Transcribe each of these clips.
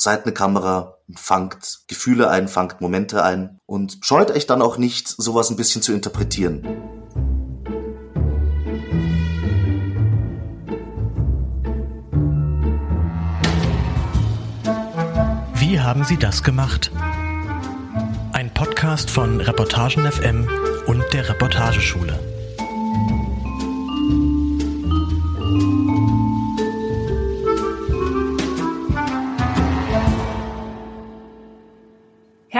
seid eine Kamera, fangt Gefühle ein, fangt Momente ein und scheut euch dann auch nicht, sowas ein bisschen zu interpretieren. Wie haben Sie das gemacht? Ein Podcast von Reportagen FM und der Reportageschule.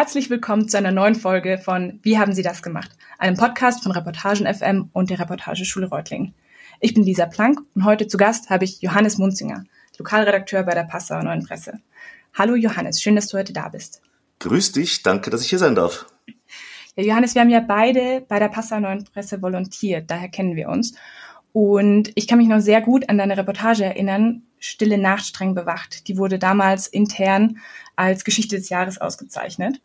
Herzlich willkommen zu einer neuen Folge von Wie haben Sie das gemacht? Einem Podcast von Reportagen FM und der Reportageschule Reutlingen. Ich bin Lisa Plank und heute zu Gast habe ich Johannes Munzinger, Lokalredakteur bei der Passauer Neuen Presse. Hallo Johannes, schön, dass du heute da bist. Grüß dich, danke, dass ich hier sein darf. Ja, Johannes, wir haben ja beide bei der Passauer Neuen Presse volontiert, daher kennen wir uns. Und ich kann mich noch sehr gut an deine Reportage erinnern, Stille Nacht streng bewacht. Die wurde damals intern als Geschichte des Jahres ausgezeichnet.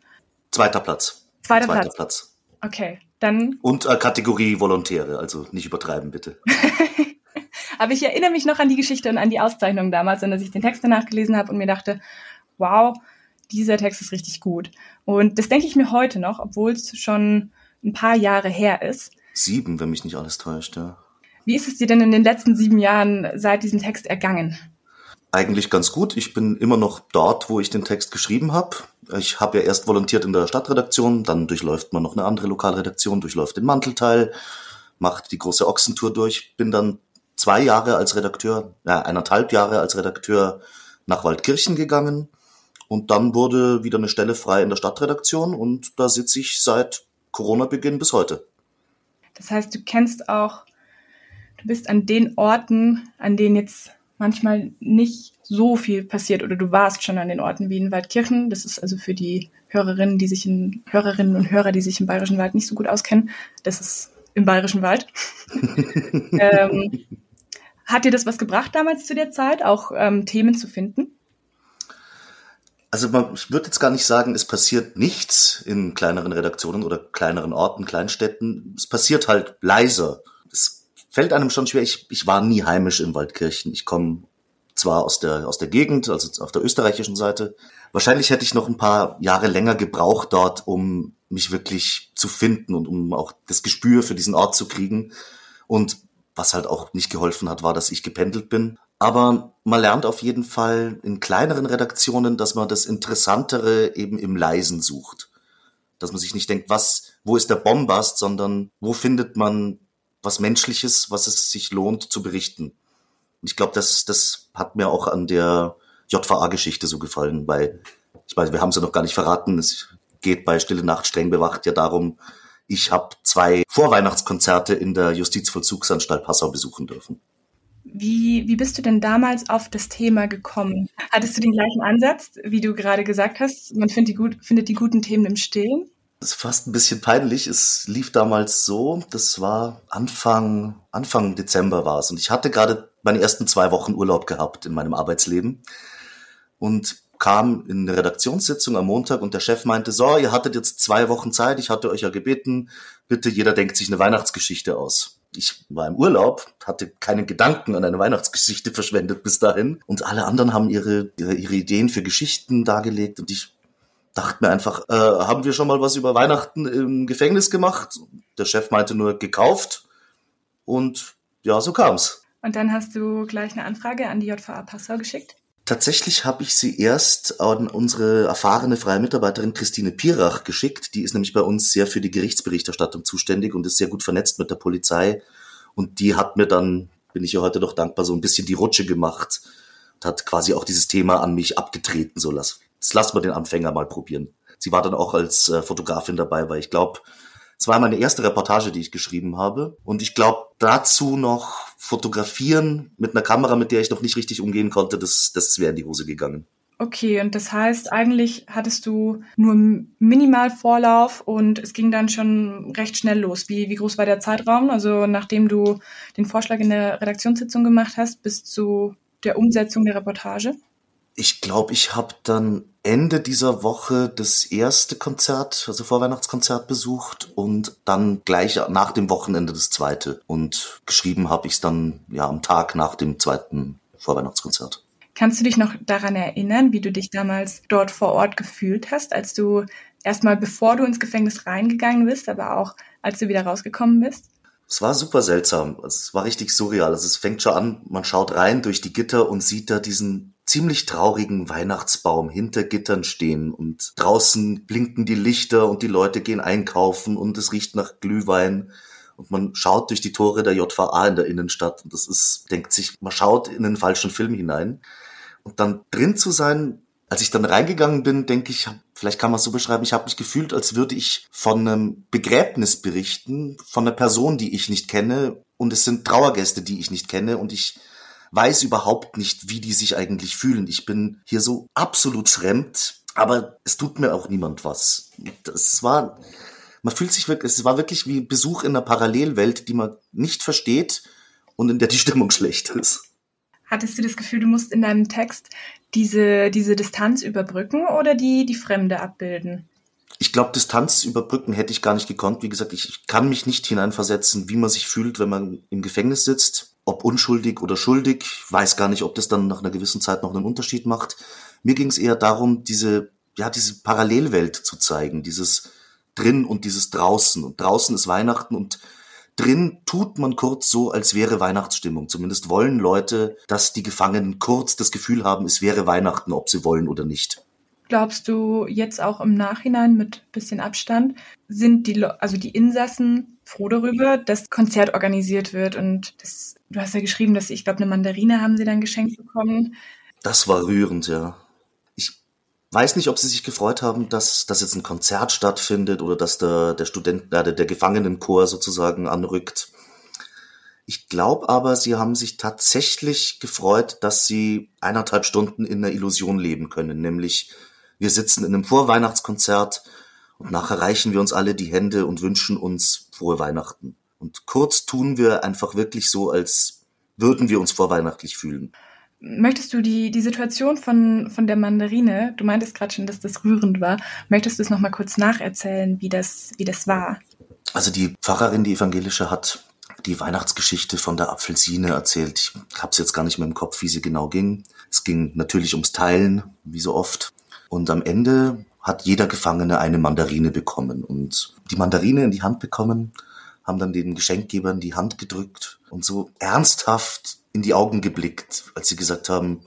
Zweiter Platz. Zweiter, Zweiter Platz. Platz. Okay, dann. Und äh, Kategorie Volontäre, also nicht übertreiben bitte. Aber ich erinnere mich noch an die Geschichte und an die Auszeichnung damals, und dass ich den Text danach gelesen habe und mir dachte, wow, dieser Text ist richtig gut. Und das denke ich mir heute noch, obwohl es schon ein paar Jahre her ist. Sieben, wenn mich nicht alles täuscht, ja. Wie ist es dir denn in den letzten sieben Jahren seit diesem Text ergangen? Eigentlich ganz gut. Ich bin immer noch dort, wo ich den Text geschrieben habe. Ich habe ja erst volontiert in der Stadtredaktion, dann durchläuft man noch eine andere Lokalredaktion, durchläuft den Mantelteil, macht die große Ochsentour durch, bin dann zwei Jahre als Redakteur, ja, eineinhalb Jahre als Redakteur nach Waldkirchen gegangen und dann wurde wieder eine Stelle frei in der Stadtredaktion und da sitze ich seit Corona-Beginn bis heute. Das heißt, du kennst auch du bist an den Orten, an denen jetzt manchmal nicht so viel passiert oder du warst schon an den Orten wie in Waldkirchen. Das ist also für die Hörerinnen, die sich in Hörerinnen und Hörer, die sich im Bayerischen Wald nicht so gut auskennen, das ist im Bayerischen Wald. ähm, hat dir das was gebracht damals zu der Zeit, auch ähm, Themen zu finden? Also man, ich würde jetzt gar nicht sagen, es passiert nichts in kleineren Redaktionen oder kleineren Orten, Kleinstädten. Es passiert halt leiser fällt einem schon schwer. Ich, ich war nie heimisch in Waldkirchen. Ich komme zwar aus der, aus der Gegend, also auf der österreichischen Seite. Wahrscheinlich hätte ich noch ein paar Jahre länger gebraucht dort, um mich wirklich zu finden und um auch das Gespür für diesen Ort zu kriegen. Und was halt auch nicht geholfen hat, war, dass ich gependelt bin. Aber man lernt auf jeden Fall in kleineren Redaktionen, dass man das Interessantere eben im Leisen sucht. Dass man sich nicht denkt, was, wo ist der Bombast, sondern wo findet man was Menschliches, was es sich lohnt zu berichten. Und ich glaube, das, das hat mir auch an der JVA-Geschichte so gefallen, weil, ich weiß, wir haben es ja noch gar nicht verraten, es geht bei Stille Nacht streng bewacht ja darum, ich habe zwei Vorweihnachtskonzerte in der Justizvollzugsanstalt Passau besuchen dürfen. Wie, wie bist du denn damals auf das Thema gekommen? Hattest du den gleichen Ansatz, wie du gerade gesagt hast? Man findet die, gut, findet die guten Themen im Stillen? Das ist fast ein bisschen peinlich. Es lief damals so, das war Anfang, Anfang Dezember war es. Und ich hatte gerade meine ersten zwei Wochen Urlaub gehabt in meinem Arbeitsleben und kam in eine Redaktionssitzung am Montag und der Chef meinte, so, ihr hattet jetzt zwei Wochen Zeit, ich hatte euch ja gebeten, bitte jeder denkt sich eine Weihnachtsgeschichte aus. Ich war im Urlaub, hatte keinen Gedanken an eine Weihnachtsgeschichte verschwendet bis dahin und alle anderen haben ihre, ihre, ihre Ideen für Geschichten dargelegt und ich dachte mir einfach, äh, haben wir schon mal was über Weihnachten im Gefängnis gemacht? Der Chef meinte nur gekauft und ja, so kam's. Und dann hast du gleich eine Anfrage an die JVA Passau geschickt? Tatsächlich habe ich sie erst an unsere erfahrene freie Mitarbeiterin Christine Pirach geschickt. Die ist nämlich bei uns sehr für die Gerichtsberichterstattung zuständig und ist sehr gut vernetzt mit der Polizei. Und die hat mir dann, bin ich ja heute doch dankbar, so ein bisschen die Rutsche gemacht und hat quasi auch dieses Thema an mich abgetreten, so lass, das lassen wir den Anfänger mal probieren. Sie war dann auch als äh, Fotografin dabei, weil ich glaube, es war meine erste Reportage, die ich geschrieben habe. Und ich glaube, dazu noch fotografieren mit einer Kamera, mit der ich noch nicht richtig umgehen konnte, das, das wäre in die Hose gegangen. Okay, und das heißt, eigentlich hattest du nur minimal Vorlauf und es ging dann schon recht schnell los. Wie, wie groß war der Zeitraum? Also nachdem du den Vorschlag in der Redaktionssitzung gemacht hast, bis zu der Umsetzung der Reportage? ich glaube, ich habe dann Ende dieser Woche das erste Konzert, also Vorweihnachtskonzert besucht und dann gleich nach dem Wochenende das zweite. Und geschrieben habe ich es dann ja am Tag nach dem zweiten Vorweihnachtskonzert. Kannst du dich noch daran erinnern, wie du dich damals dort vor Ort gefühlt hast, als du erstmal bevor du ins Gefängnis reingegangen bist, aber auch als du wieder rausgekommen bist? Es war super seltsam. Es war richtig surreal. Also es fängt schon an, man schaut rein durch die Gitter und sieht da diesen ziemlich traurigen Weihnachtsbaum hinter Gittern stehen und draußen blinken die Lichter und die Leute gehen einkaufen und es riecht nach Glühwein und man schaut durch die Tore der JVA in der Innenstadt und das ist, denkt sich, man schaut in den falschen Film hinein und dann drin zu sein, als ich dann reingegangen bin, denke ich, vielleicht kann man es so beschreiben, ich habe mich gefühlt, als würde ich von einem Begräbnis berichten, von einer Person, die ich nicht kenne. Und es sind Trauergäste, die ich nicht kenne. Und ich weiß überhaupt nicht, wie die sich eigentlich fühlen. Ich bin hier so absolut fremd, aber es tut mir auch niemand was. Das war, man fühlt sich wirklich, es war wirklich wie Besuch in einer Parallelwelt, die man nicht versteht und in der die Stimmung schlecht ist. Hattest du das Gefühl, du musst in deinem Text diese, diese Distanz überbrücken oder die, die Fremde abbilden? Ich glaube, Distanz überbrücken hätte ich gar nicht gekonnt. Wie gesagt, ich kann mich nicht hineinversetzen, wie man sich fühlt, wenn man im Gefängnis sitzt. Ob unschuldig oder schuldig. Weiß gar nicht, ob das dann nach einer gewissen Zeit noch einen Unterschied macht. Mir ging es eher darum, diese, ja, diese Parallelwelt zu zeigen. Dieses drin und dieses draußen. Und draußen ist Weihnachten und Drin tut man kurz so, als wäre Weihnachtsstimmung. Zumindest wollen Leute, dass die Gefangenen kurz das Gefühl haben, es wäre Weihnachten, ob sie wollen oder nicht. Glaubst du jetzt auch im Nachhinein mit bisschen Abstand, sind die, also die Insassen froh darüber, dass Konzert organisiert wird und das, du hast ja geschrieben, dass ich glaube, eine Mandarine haben sie dann geschenkt bekommen. Das war rührend, ja weiß nicht, ob sie sich gefreut haben, dass, dass jetzt ein Konzert stattfindet oder dass der, der Student, äh, der, der Gefangenenchor sozusagen anrückt. Ich glaube aber, sie haben sich tatsächlich gefreut, dass sie eineinhalb Stunden in der Illusion leben können. Nämlich, wir sitzen in einem Vorweihnachtskonzert und nachher reichen wir uns alle die Hände und wünschen uns frohe Weihnachten. Und kurz tun wir einfach wirklich so, als würden wir uns vorweihnachtlich fühlen. Möchtest du die, die Situation von, von der Mandarine, du meintest gerade schon, dass das rührend war, möchtest du es nochmal kurz nacherzählen, wie das, wie das war? Also die Pfarrerin, die evangelische, hat die Weihnachtsgeschichte von der Apfelsine erzählt. Ich habe es jetzt gar nicht mehr im Kopf, wie sie genau ging. Es ging natürlich ums Teilen, wie so oft. Und am Ende hat jeder Gefangene eine Mandarine bekommen. Und die Mandarine in die Hand bekommen, haben dann den Geschenkgebern die Hand gedrückt und so ernsthaft in die Augen geblickt, als sie gesagt haben,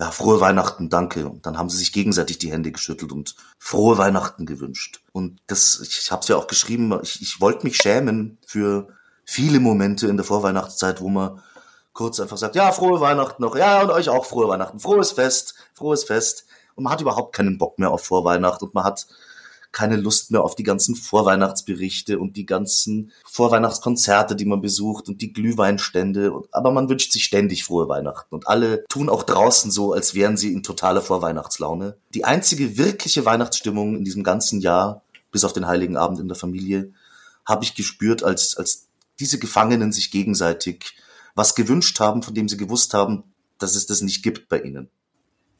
ja, frohe Weihnachten, danke. Und dann haben sie sich gegenseitig die Hände geschüttelt und frohe Weihnachten gewünscht. Und das, ich habe es ja auch geschrieben, ich, ich wollte mich schämen für viele Momente in der Vorweihnachtszeit, wo man kurz einfach sagt, ja, frohe Weihnachten noch, ja, und euch auch frohe Weihnachten, frohes Fest, frohes Fest. Und man hat überhaupt keinen Bock mehr auf Vorweihnacht und man hat keine Lust mehr auf die ganzen Vorweihnachtsberichte und die ganzen Vorweihnachtskonzerte, die man besucht und die Glühweinstände. Aber man wünscht sich ständig frohe Weihnachten. Und alle tun auch draußen so, als wären sie in totaler Vorweihnachtslaune. Die einzige wirkliche Weihnachtsstimmung in diesem ganzen Jahr, bis auf den Heiligen Abend in der Familie, habe ich gespürt, als, als diese Gefangenen sich gegenseitig was gewünscht haben, von dem sie gewusst haben, dass es das nicht gibt bei ihnen.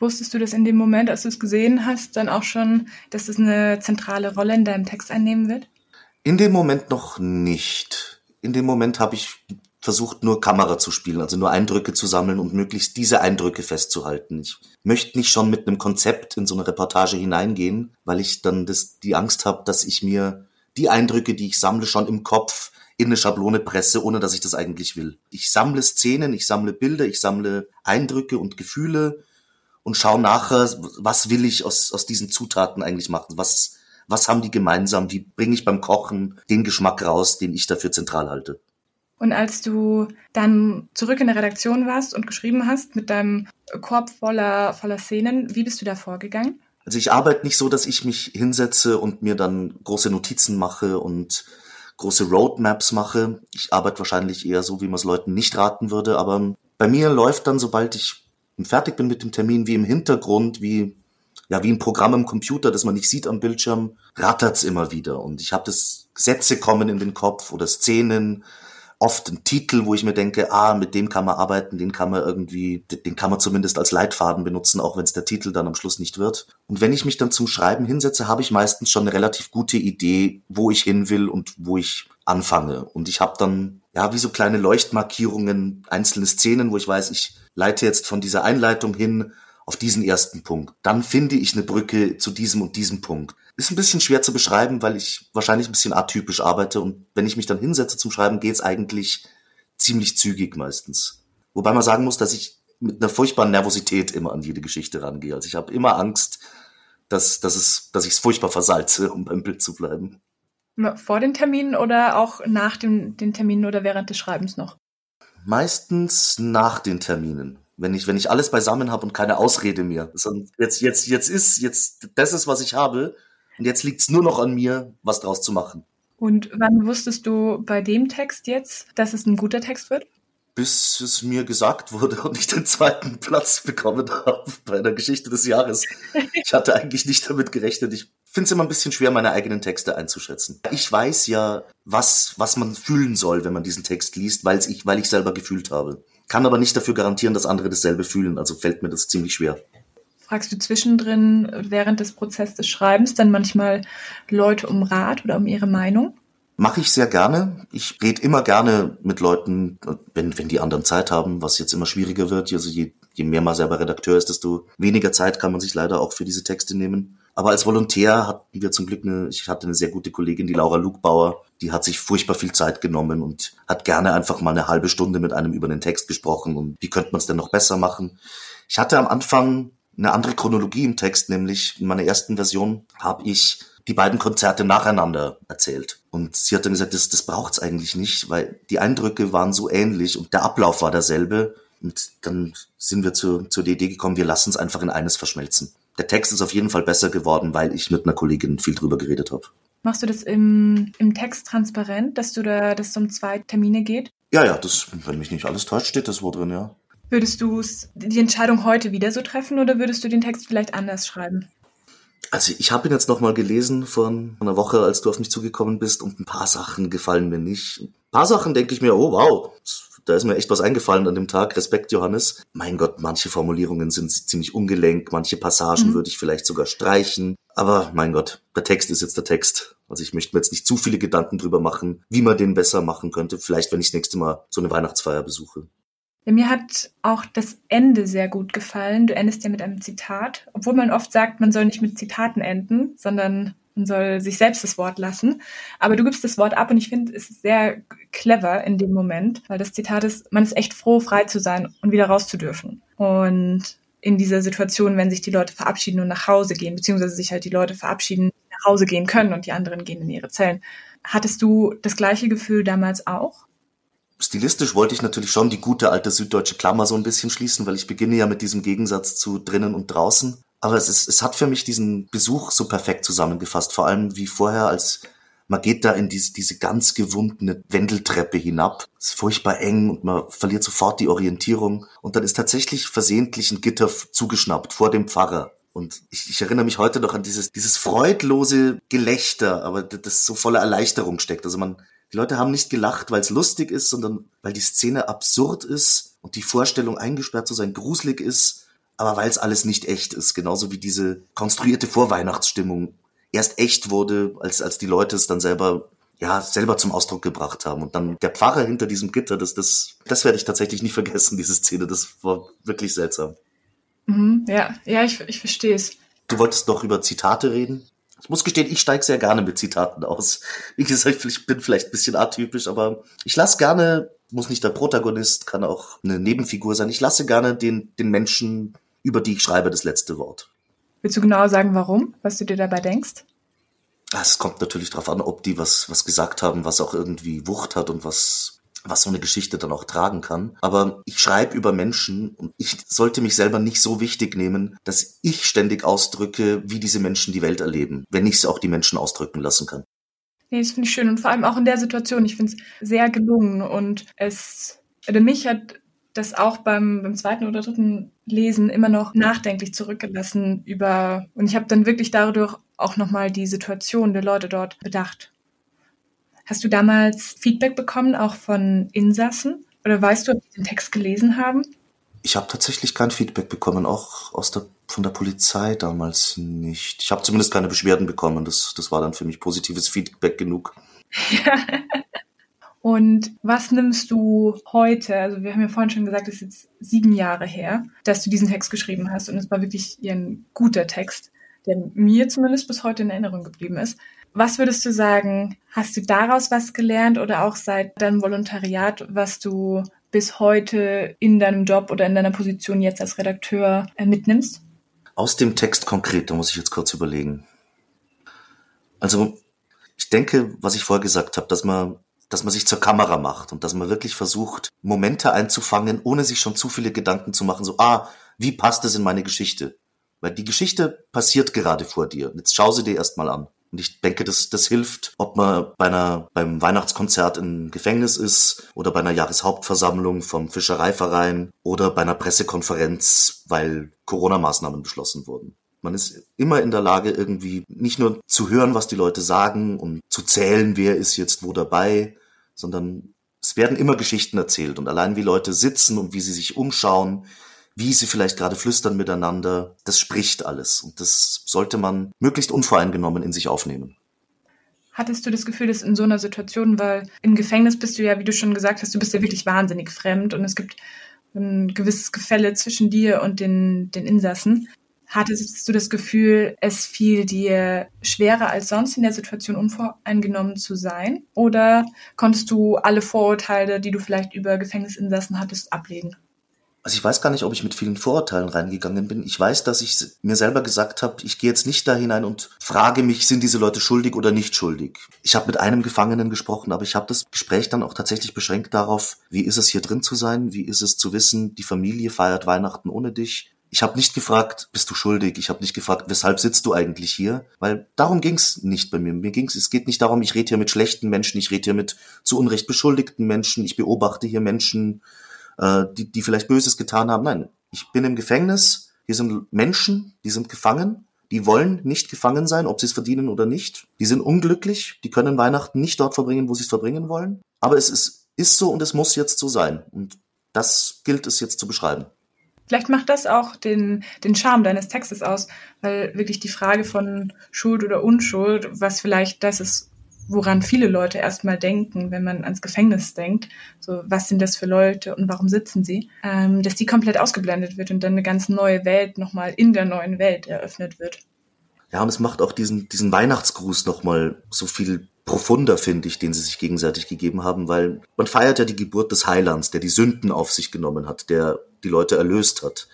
Wusstest du das in dem Moment, als du es gesehen hast, dann auch schon, dass es eine zentrale Rolle in deinem Text einnehmen wird? In dem Moment noch nicht. In dem Moment habe ich versucht, nur Kamera zu spielen, also nur Eindrücke zu sammeln und möglichst diese Eindrücke festzuhalten. Ich möchte nicht schon mit einem Konzept in so eine Reportage hineingehen, weil ich dann das, die Angst habe, dass ich mir die Eindrücke, die ich sammle, schon im Kopf in eine Schablone presse, ohne dass ich das eigentlich will. Ich sammle Szenen, ich sammle Bilder, ich sammle Eindrücke und Gefühle und schau nachher, was will ich aus, aus diesen Zutaten eigentlich machen? Was, was haben die gemeinsam? Wie bringe ich beim Kochen den Geschmack raus, den ich dafür zentral halte? Und als du dann zurück in der Redaktion warst und geschrieben hast mit deinem Korb voller, voller Szenen, wie bist du da vorgegangen? Also ich arbeite nicht so, dass ich mich hinsetze und mir dann große Notizen mache und große Roadmaps mache. Ich arbeite wahrscheinlich eher so, wie man es Leuten nicht raten würde, aber bei mir läuft dann, sobald ich und fertig bin mit dem Termin, wie im Hintergrund, wie ja wie ein Programm im Computer, das man nicht sieht am Bildschirm, rattert's immer wieder. Und ich habe das Sätze kommen in den Kopf oder Szenen, oft ein Titel, wo ich mir denke, ah, mit dem kann man arbeiten, den kann man irgendwie, den kann man zumindest als Leitfaden benutzen, auch wenn es der Titel dann am Schluss nicht wird. Und wenn ich mich dann zum Schreiben hinsetze, habe ich meistens schon eine relativ gute Idee, wo ich hin will und wo ich anfange. Und ich habe dann ja, wie so kleine Leuchtmarkierungen, einzelne Szenen, wo ich weiß, ich leite jetzt von dieser Einleitung hin auf diesen ersten Punkt. Dann finde ich eine Brücke zu diesem und diesem Punkt. Ist ein bisschen schwer zu beschreiben, weil ich wahrscheinlich ein bisschen atypisch arbeite und wenn ich mich dann hinsetze zum Schreiben, geht's eigentlich ziemlich zügig meistens. Wobei man sagen muss, dass ich mit einer furchtbaren Nervosität immer an jede Geschichte rangehe. Also ich habe immer Angst, dass, dass, es, dass ich es furchtbar versalze, um beim Bild zu bleiben. Vor den Terminen oder auch nach dem, den Terminen oder während des Schreibens noch? Meistens nach den Terminen. Wenn ich, wenn ich alles beisammen habe und keine Ausrede mehr. Jetzt, jetzt, jetzt ist, jetzt, das ist, was ich habe. Und jetzt liegt es nur noch an mir, was draus zu machen. Und wann wusstest du bei dem Text jetzt, dass es ein guter Text wird? bis es mir gesagt wurde und ich den zweiten Platz bekommen habe bei der Geschichte des Jahres. Ich hatte eigentlich nicht damit gerechnet. Ich finde es immer ein bisschen schwer, meine eigenen Texte einzuschätzen. Ich weiß ja, was, was man fühlen soll, wenn man diesen Text liest, ich, weil ich selber gefühlt habe. Kann aber nicht dafür garantieren, dass andere dasselbe fühlen. Also fällt mir das ziemlich schwer. Fragst du zwischendrin während des Prozesses des Schreibens dann manchmal Leute um Rat oder um ihre Meinung? Mache ich sehr gerne. Ich rede immer gerne mit Leuten, wenn, wenn die anderen Zeit haben, was jetzt immer schwieriger wird. Also je, je mehr man selber Redakteur ist, desto weniger Zeit kann man sich leider auch für diese Texte nehmen. Aber als Volontär hatten wir zum Glück eine, ich hatte eine sehr gute Kollegin, die Laura Lugbauer, die hat sich furchtbar viel Zeit genommen und hat gerne einfach mal eine halbe Stunde mit einem über den Text gesprochen und wie könnte man es denn noch besser machen. Ich hatte am Anfang eine andere Chronologie im Text, nämlich in meiner ersten Version habe ich die beiden Konzerte nacheinander erzählt. Und sie hat dann gesagt, das, das braucht's eigentlich nicht, weil die Eindrücke waren so ähnlich und der Ablauf war derselbe. Und dann sind wir zu, zur Idee gekommen, wir lassen es einfach in eines verschmelzen. Der Text ist auf jeden Fall besser geworden, weil ich mit einer Kollegin viel drüber geredet habe. Machst du das im, im Text transparent, dass du da, dass es um zwei Termine geht? Ja, ja, das, wenn mich nicht alles täuscht, steht das wo drin, ja. Würdest du die Entscheidung heute wieder so treffen oder würdest du den Text vielleicht anders schreiben? Also ich habe ihn jetzt noch mal gelesen vor einer Woche, als du auf mich zugekommen bist und ein paar Sachen gefallen mir nicht. Ein paar Sachen denke ich mir, oh wow, da ist mir echt was eingefallen an dem Tag. Respekt, Johannes. Mein Gott, manche Formulierungen sind ziemlich ungelenk, manche Passagen mhm. würde ich vielleicht sogar streichen. Aber mein Gott, der Text ist jetzt der Text. Also ich möchte mir jetzt nicht zu viele Gedanken drüber machen, wie man den besser machen könnte. Vielleicht, wenn ich das nächste Mal so eine Weihnachtsfeier besuche. Mir hat auch das Ende sehr gut gefallen. Du endest ja mit einem Zitat, obwohl man oft sagt, man soll nicht mit Zitaten enden, sondern man soll sich selbst das Wort lassen. Aber du gibst das Wort ab und ich finde, es ist sehr clever in dem Moment, weil das Zitat ist, man ist echt froh, frei zu sein und wieder raus zu dürfen. Und in dieser Situation, wenn sich die Leute verabschieden und nach Hause gehen, beziehungsweise sich halt die Leute verabschieden, nach Hause gehen können und die anderen gehen in ihre Zellen. Hattest du das gleiche Gefühl damals auch? Stilistisch wollte ich natürlich schon die gute alte süddeutsche Klammer so ein bisschen schließen, weil ich beginne ja mit diesem Gegensatz zu drinnen und draußen. Aber es, ist, es hat für mich diesen Besuch so perfekt zusammengefasst. Vor allem wie vorher, als man geht da in diese, diese ganz gewundene Wendeltreppe hinab. Es ist furchtbar eng und man verliert sofort die Orientierung. Und dann ist tatsächlich versehentlich ein Gitter zugeschnappt vor dem Pfarrer. Und ich, ich erinnere mich heute noch an dieses, dieses freudlose Gelächter, aber das so voller Erleichterung steckt. Also man, die Leute haben nicht gelacht, weil es lustig ist, sondern weil die Szene absurd ist und die Vorstellung eingesperrt zu sein gruselig ist, aber weil es alles nicht echt ist. Genauso wie diese konstruierte Vorweihnachtsstimmung erst echt wurde, als, als die Leute es dann selber ja, selber zum Ausdruck gebracht haben. Und dann der Pfarrer hinter diesem Gitter, das, das, das werde ich tatsächlich nicht vergessen, diese Szene. Das war wirklich seltsam. Mhm, ja, ja, ich, ich verstehe es. Du wolltest noch über Zitate reden? Ich muss gestehen, ich steige sehr gerne mit Zitaten aus. Wie gesagt, ich bin vielleicht ein bisschen atypisch, aber ich lasse gerne, muss nicht der Protagonist, kann auch eine Nebenfigur sein. Ich lasse gerne den, den Menschen, über die ich schreibe, das letzte Wort. Willst du genau sagen, warum? Was du dir dabei denkst? Es kommt natürlich darauf an, ob die was, was gesagt haben, was auch irgendwie Wucht hat und was was so eine Geschichte dann auch tragen kann. Aber ich schreibe über Menschen und ich sollte mich selber nicht so wichtig nehmen, dass ich ständig ausdrücke, wie diese Menschen die Welt erleben, wenn ich es auch die Menschen ausdrücken lassen kann. Nee, das finde ich schön und vor allem auch in der Situation. Ich finde es sehr gelungen und es, also mich hat das auch beim, beim zweiten oder dritten Lesen immer noch nachdenklich zurückgelassen über, und ich habe dann wirklich dadurch auch nochmal die Situation der Leute dort bedacht. Hast du damals Feedback bekommen, auch von Insassen? Oder weißt du, ob sie den Text gelesen haben? Ich habe tatsächlich kein Feedback bekommen, auch aus der, von der Polizei damals nicht. Ich habe zumindest keine Beschwerden bekommen. Das, das war dann für mich positives Feedback genug. Ja. Und was nimmst du heute? Also wir haben ja vorhin schon gesagt, es ist jetzt sieben Jahre her, dass du diesen Text geschrieben hast und es war wirklich ein guter Text, der mir zumindest bis heute in Erinnerung geblieben ist. Was würdest du sagen, hast du daraus was gelernt oder auch seit deinem Volontariat, was du bis heute in deinem Job oder in deiner Position jetzt als Redakteur äh, mitnimmst? Aus dem Text konkret, da muss ich jetzt kurz überlegen. Also ich denke, was ich vorher gesagt habe, dass man dass man sich zur Kamera macht und dass man wirklich versucht, Momente einzufangen, ohne sich schon zu viele Gedanken zu machen, so, ah, wie passt es in meine Geschichte? Weil die Geschichte passiert gerade vor dir. Jetzt schau sie dir erstmal an. Und ich denke, das, das hilft, ob man bei einer, beim Weihnachtskonzert im Gefängnis ist oder bei einer Jahreshauptversammlung vom Fischereiverein oder bei einer Pressekonferenz, weil Corona-Maßnahmen beschlossen wurden. Man ist immer in der Lage, irgendwie nicht nur zu hören, was die Leute sagen und zu zählen, wer ist jetzt wo dabei, sondern es werden immer Geschichten erzählt und allein wie Leute sitzen und wie sie sich umschauen, wie sie vielleicht gerade flüstern miteinander, das spricht alles und das sollte man möglichst unvoreingenommen in sich aufnehmen. Hattest du das Gefühl, dass in so einer Situation, weil im Gefängnis bist du ja, wie du schon gesagt hast, du bist ja wirklich wahnsinnig fremd und es gibt ein gewisses Gefälle zwischen dir und den, den Insassen. Hattest du das Gefühl, es fiel dir schwerer als sonst in der Situation unvoreingenommen zu sein? Oder konntest du alle Vorurteile, die du vielleicht über Gefängnisinsassen hattest, ablegen? Also ich weiß gar nicht, ob ich mit vielen Vorurteilen reingegangen bin. Ich weiß, dass ich mir selber gesagt habe, ich gehe jetzt nicht da hinein und frage mich, sind diese Leute schuldig oder nicht schuldig. Ich habe mit einem Gefangenen gesprochen, aber ich habe das Gespräch dann auch tatsächlich beschränkt darauf, wie ist es hier drin zu sein, wie ist es zu wissen, die Familie feiert Weihnachten ohne dich, ich habe nicht gefragt, bist du schuldig? Ich habe nicht gefragt, weshalb sitzt du eigentlich hier? Weil darum ging's nicht bei mir. Mir ging's, es geht nicht darum, ich rede hier mit schlechten Menschen, ich rede hier mit zu Unrecht beschuldigten Menschen, ich beobachte hier Menschen, äh, die, die vielleicht Böses getan haben. Nein, ich bin im Gefängnis, hier sind Menschen, die sind gefangen, die wollen nicht gefangen sein, ob sie es verdienen oder nicht. Die sind unglücklich, die können Weihnachten nicht dort verbringen, wo sie es verbringen wollen. Aber es ist, ist so und es muss jetzt so sein. Und das gilt es jetzt zu beschreiben. Vielleicht macht das auch den, den Charme deines Textes aus, weil wirklich die Frage von Schuld oder Unschuld, was vielleicht das ist, woran viele Leute erstmal denken, wenn man ans Gefängnis denkt, so was sind das für Leute und warum sitzen sie, ähm, dass die komplett ausgeblendet wird und dann eine ganz neue Welt nochmal in der neuen Welt eröffnet wird. Ja, und es macht auch diesen, diesen Weihnachtsgruß nochmal so viel profunder, finde ich, den sie sich gegenseitig gegeben haben, weil man feiert ja die Geburt des Heilands, der die Sünden auf sich genommen hat, der die Leute erlöst hat.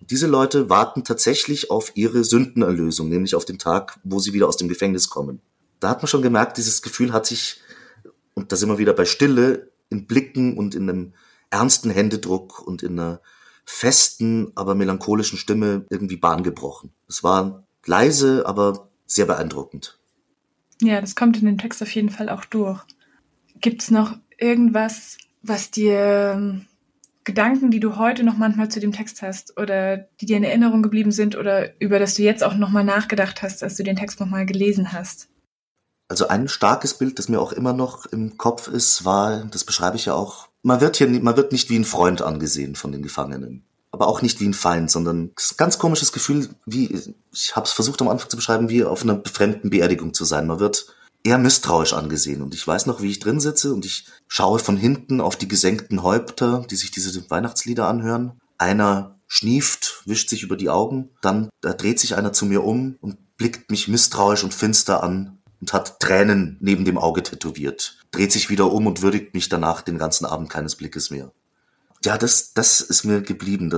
Und diese Leute warten tatsächlich auf ihre Sündenerlösung, nämlich auf den Tag, wo sie wieder aus dem Gefängnis kommen. Da hat man schon gemerkt, dieses Gefühl hat sich, und da sind wir wieder bei Stille, in Blicken und in einem ernsten Händedruck und in einer festen, aber melancholischen Stimme irgendwie Bahn gebrochen. Es war leise, aber sehr beeindruckend. Ja, das kommt in dem Text auf jeden Fall auch durch. Gibt es noch irgendwas, was dir Gedanken, die du heute noch manchmal zu dem Text hast oder die dir in Erinnerung geblieben sind oder über das du jetzt auch nochmal nachgedacht hast, als du den Text nochmal gelesen hast? Also ein starkes Bild, das mir auch immer noch im Kopf ist, war, das beschreibe ich ja auch, man wird hier, man wird nicht wie ein Freund angesehen von den Gefangenen. Aber auch nicht wie ein Feind, sondern ganz komisches Gefühl, wie, ich habe es versucht am Anfang zu beschreiben, wie auf einer befremden Beerdigung zu sein. Man wird eher misstrauisch angesehen. Und ich weiß noch, wie ich drin sitze und ich schaue von hinten auf die gesenkten Häupter, die sich diese Weihnachtslieder anhören. Einer schnieft, wischt sich über die Augen, dann da dreht sich einer zu mir um und blickt mich misstrauisch und finster an und hat Tränen neben dem Auge tätowiert, dreht sich wieder um und würdigt mich danach den ganzen Abend keines Blickes mehr. Ja, das, das ist mir geblieben.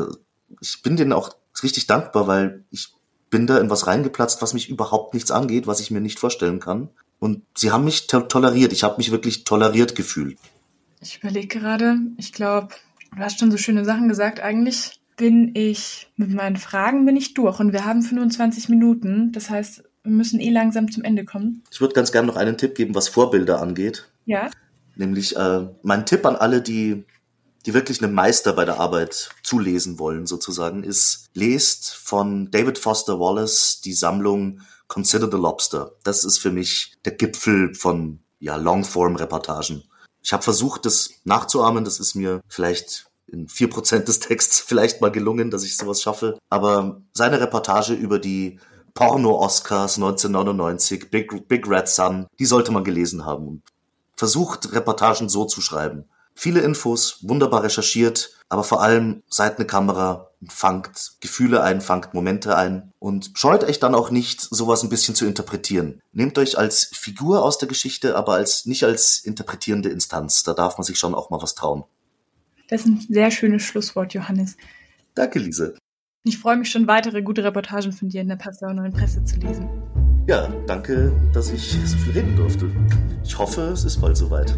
Ich bin denen auch richtig dankbar, weil ich bin da in was reingeplatzt, was mich überhaupt nichts angeht, was ich mir nicht vorstellen kann. Und sie haben mich to toleriert. Ich habe mich wirklich toleriert gefühlt. Ich überlege gerade, ich glaube, du hast schon so schöne Sachen gesagt. Eigentlich bin ich mit meinen Fragen bin ich durch und wir haben 25 Minuten. Das heißt, wir müssen eh langsam zum Ende kommen. Ich würde ganz gerne noch einen Tipp geben, was Vorbilder angeht. Ja. Nämlich äh, mein Tipp an alle, die die wirklich einen Meister bei der Arbeit zulesen wollen, sozusagen, ist, lest von David Foster Wallace die Sammlung Consider the Lobster. Das ist für mich der Gipfel von ja, Longform-Reportagen. Ich habe versucht, das nachzuahmen. Das ist mir vielleicht in vier Prozent des Texts vielleicht mal gelungen, dass ich sowas schaffe. Aber seine Reportage über die Porno-Oscars 1999, Big, Big Red Sun, die sollte man gelesen haben. Und versucht, Reportagen so zu schreiben. Viele Infos, wunderbar recherchiert, aber vor allem seid eine Kamera, fangt Gefühle ein, fangt Momente ein und scheut euch dann auch nicht, sowas ein bisschen zu interpretieren. Nehmt euch als Figur aus der Geschichte, aber als nicht als interpretierende Instanz. Da darf man sich schon auch mal was trauen. Das ist ein sehr schönes Schlusswort, Johannes. Danke, Lise. Ich freue mich schon, weitere gute Reportagen von dir in der Passauer Neuen Presse zu lesen. Ja, danke, dass ich so viel reden durfte. Ich hoffe, es ist bald soweit.